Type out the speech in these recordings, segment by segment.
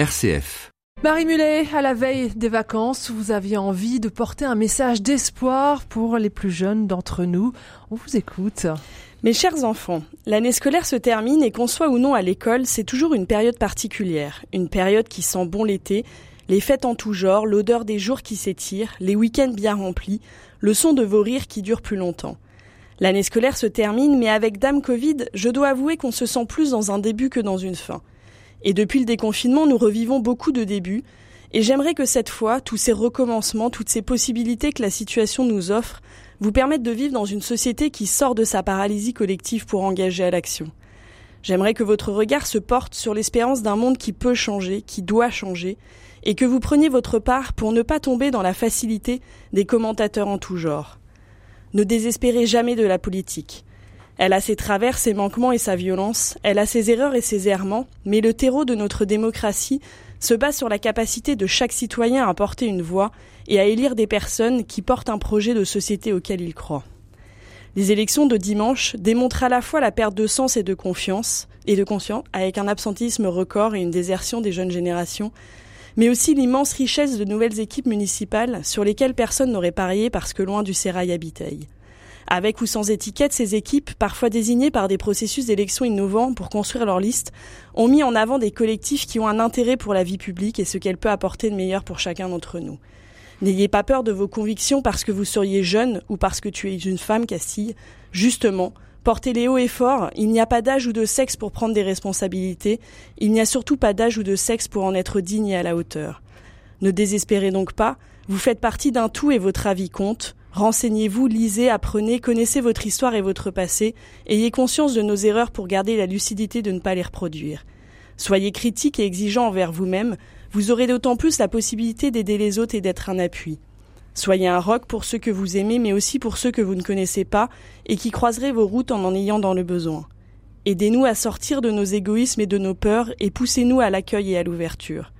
RCF. Marie Mulet, à la veille des vacances, vous aviez envie de porter un message d'espoir pour les plus jeunes d'entre nous. On vous écoute. Mes chers enfants, l'année scolaire se termine et qu'on soit ou non à l'école, c'est toujours une période particulière. Une période qui sent bon l'été, les fêtes en tout genre, l'odeur des jours qui s'étirent, les week-ends bien remplis, le son de vos rires qui durent plus longtemps. L'année scolaire se termine, mais avec Dame Covid, je dois avouer qu'on se sent plus dans un début que dans une fin. Et depuis le déconfinement, nous revivons beaucoup de débuts, et j'aimerais que cette fois, tous ces recommencements, toutes ces possibilités que la situation nous offre, vous permettent de vivre dans une société qui sort de sa paralysie collective pour engager à l'action. J'aimerais que votre regard se porte sur l'espérance d'un monde qui peut changer, qui doit changer, et que vous preniez votre part pour ne pas tomber dans la facilité des commentateurs en tout genre. Ne désespérez jamais de la politique. Elle a ses travers, ses manquements et sa violence, elle a ses erreurs et ses errements, mais le terreau de notre démocratie se base sur la capacité de chaque citoyen à porter une voix et à élire des personnes qui portent un projet de société auquel il croit. Les élections de dimanche démontrent à la fois la perte de sens et de confiance, et de conscience, avec un absentisme record et une désertion des jeunes générations, mais aussi l'immense richesse de nouvelles équipes municipales sur lesquelles personne n'aurait parié parce que loin du sérail habiteille. Avec ou sans étiquette, ces équipes, parfois désignées par des processus d'élection innovants pour construire leur liste, ont mis en avant des collectifs qui ont un intérêt pour la vie publique et ce qu'elle peut apporter de meilleur pour chacun d'entre nous. N'ayez pas peur de vos convictions parce que vous seriez jeune ou parce que tu es une femme, Castille. Justement, portez-les haut et fort, il n'y a pas d'âge ou de sexe pour prendre des responsabilités, il n'y a surtout pas d'âge ou de sexe pour en être digne et à la hauteur. Ne désespérez donc pas, vous faites partie d'un tout et votre avis compte. Renseignez-vous, lisez, apprenez, connaissez votre histoire et votre passé, ayez conscience de nos erreurs pour garder la lucidité de ne pas les reproduire. Soyez critique et exigeant envers vous-même, vous aurez d'autant plus la possibilité d'aider les autres et d'être un appui. Soyez un roc pour ceux que vous aimez, mais aussi pour ceux que vous ne connaissez pas et qui croiseraient vos routes en en ayant dans le besoin. Aidez-nous à sortir de nos égoïsmes et de nos peurs et poussez-nous à l'accueil et à l'ouverture.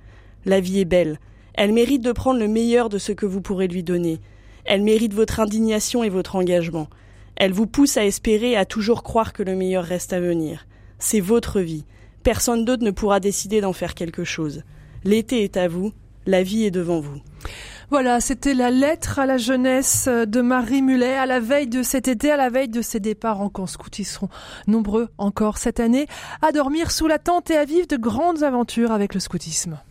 La vie est belle. Elle mérite de prendre le meilleur de ce que vous pourrez lui donner. Elle mérite votre indignation et votre engagement. Elle vous pousse à espérer et à toujours croire que le meilleur reste à venir. C'est votre vie. Personne d'autre ne pourra décider d'en faire quelque chose. L'été est à vous, la vie est devant vous. Voilà, c'était la lettre à la jeunesse de Marie Mulet à la veille de cet été, à la veille de ses départs en camp scout. Seront nombreux encore cette année à dormir sous la tente et à vivre de grandes aventures avec le scoutisme.